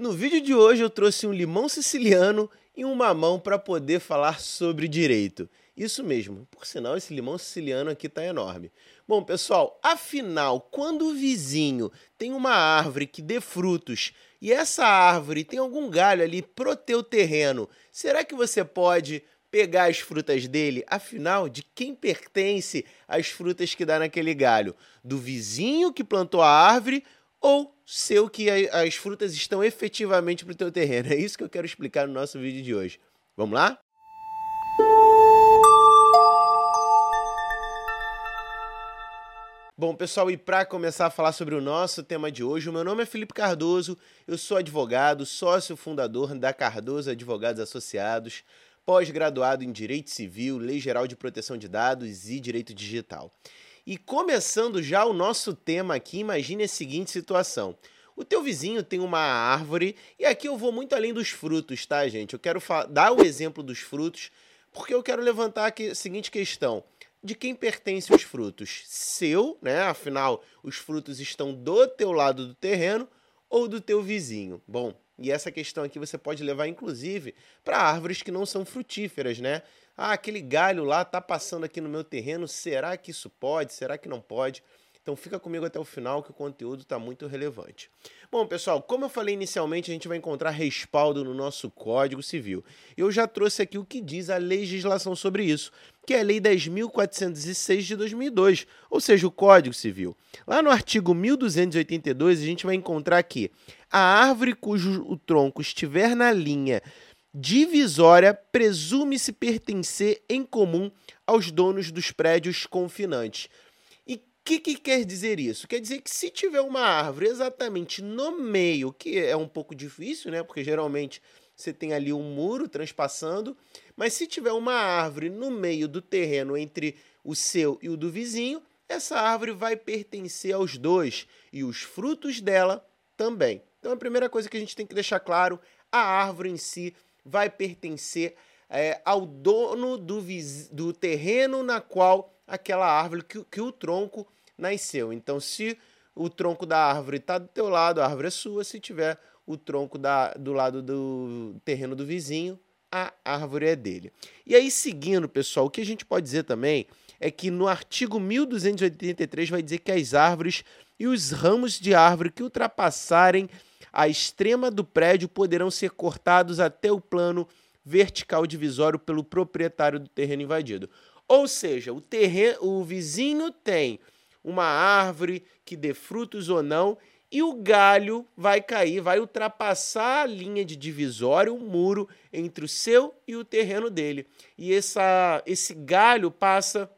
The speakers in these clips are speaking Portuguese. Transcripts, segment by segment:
No vídeo de hoje eu trouxe um limão siciliano e um mamão para poder falar sobre direito. Isso mesmo, por sinal esse limão siciliano aqui tá enorme. Bom, pessoal, afinal, quando o vizinho tem uma árvore que dê frutos e essa árvore tem algum galho ali pro teu terreno, será que você pode pegar as frutas dele? Afinal, de quem pertence as frutas que dá naquele galho? Do vizinho que plantou a árvore ou seu que as frutas estão efetivamente para o teu terreno. É isso que eu quero explicar no nosso vídeo de hoje. Vamos lá? Bom, pessoal, e para começar a falar sobre o nosso tema de hoje, o meu nome é Felipe Cardoso, eu sou advogado, sócio fundador da Cardoso Advogados Associados, pós-graduado em Direito Civil, Lei Geral de Proteção de Dados e Direito Digital. E começando já o nosso tema aqui, imagine a seguinte situação. O teu vizinho tem uma árvore, e aqui eu vou muito além dos frutos, tá, gente? Eu quero dar o exemplo dos frutos, porque eu quero levantar aqui a seguinte questão. De quem pertencem os frutos? Seu, né? Afinal, os frutos estão do teu lado do terreno ou do teu vizinho? Bom, e essa questão aqui você pode levar, inclusive, para árvores que não são frutíferas, né? Ah, aquele galho lá tá passando aqui no meu terreno, será que isso pode? Será que não pode? Então fica comigo até o final que o conteúdo está muito relevante. Bom, pessoal, como eu falei inicialmente, a gente vai encontrar respaldo no nosso Código Civil. Eu já trouxe aqui o que diz a legislação sobre isso, que é a Lei 10.406 de 2002, ou seja, o Código Civil. Lá no artigo 1282, a gente vai encontrar aqui a árvore cujo o tronco estiver na linha divisória presume-se pertencer em comum aos donos dos prédios confinantes. E o que, que quer dizer isso? Quer dizer que se tiver uma árvore exatamente no meio, que é um pouco difícil, né? Porque geralmente você tem ali um muro transpassando, mas se tiver uma árvore no meio do terreno entre o seu e o do vizinho, essa árvore vai pertencer aos dois e os frutos dela também. Então a primeira coisa que a gente tem que deixar claro, a árvore em si vai pertencer é, ao dono do, do terreno na qual aquela árvore, que, que o tronco nasceu. Então, se o tronco da árvore está do teu lado, a árvore é sua. Se tiver o tronco da, do lado do terreno do vizinho, a árvore é dele. E aí, seguindo, pessoal, o que a gente pode dizer também é que no artigo 1283 vai dizer que as árvores e os ramos de árvore que ultrapassarem a extrema do prédio poderão ser cortados até o plano vertical divisório pelo proprietário do terreno invadido. Ou seja, o terreno, o vizinho tem uma árvore que dê frutos ou não, e o galho vai cair, vai ultrapassar a linha de divisório, o muro entre o seu e o terreno dele. E essa, esse galho passa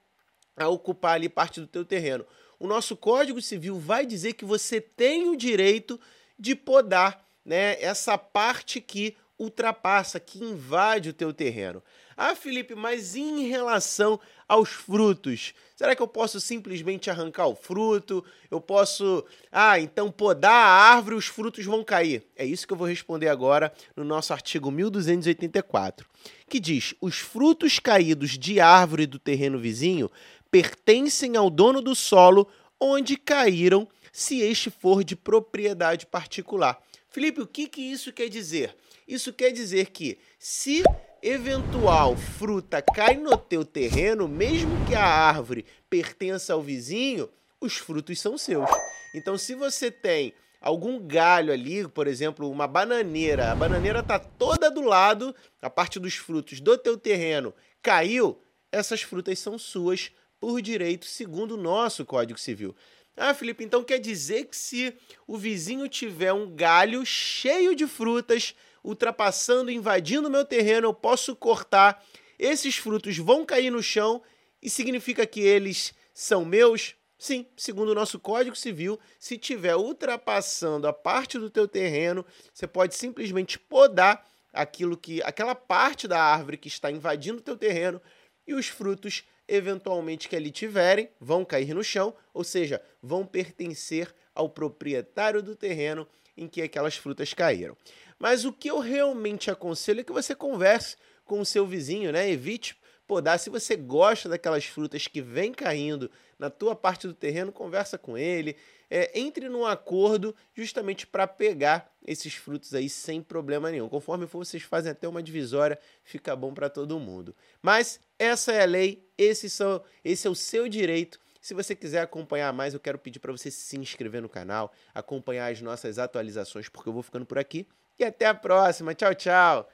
a ocupar ali parte do teu terreno. O nosso Código Civil vai dizer que você tem o direito de podar né, essa parte que ultrapassa, que invade o teu terreno. Ah, Felipe, mas em relação aos frutos, será que eu posso simplesmente arrancar o fruto? Eu posso, ah, então podar a árvore, os frutos vão cair. É isso que eu vou responder agora no nosso artigo 1284, que diz: "Os frutos caídos de árvore do terreno vizinho pertencem ao dono do solo onde caíram se este for de propriedade particular. Felipe, o que, que isso quer dizer? Isso quer dizer que se eventual fruta cai no teu terreno, mesmo que a árvore pertença ao vizinho, os frutos são seus. Então, se você tem algum galho ali, por exemplo, uma bananeira, a bananeira está toda do lado, a parte dos frutos do teu terreno caiu, essas frutas são suas por direito, segundo o nosso Código Civil. Ah, Felipe, então quer dizer que se o vizinho tiver um galho cheio de frutas ultrapassando, invadindo o meu terreno, eu posso cortar, esses frutos vão cair no chão e significa que eles são meus? Sim, segundo o nosso Código Civil, se tiver ultrapassando a parte do teu terreno, você pode simplesmente podar aquilo que aquela parte da árvore que está invadindo o teu terreno e os frutos eventualmente que ali tiverem, vão cair no chão, ou seja, vão pertencer ao proprietário do terreno em que aquelas frutas caíram. Mas o que eu realmente aconselho é que você converse com o seu vizinho, né? Evite podar. Se você gosta daquelas frutas que vem caindo na tua parte do terreno, conversa com ele, é, entre num acordo justamente para pegar esses frutos aí sem problema nenhum. Conforme for, vocês fazem até uma divisória, fica bom para todo mundo. Mas essa é a lei, esse, são, esse é o seu direito. Se você quiser acompanhar mais, eu quero pedir para você se inscrever no canal, acompanhar as nossas atualizações, porque eu vou ficando por aqui. E até a próxima. Tchau, tchau.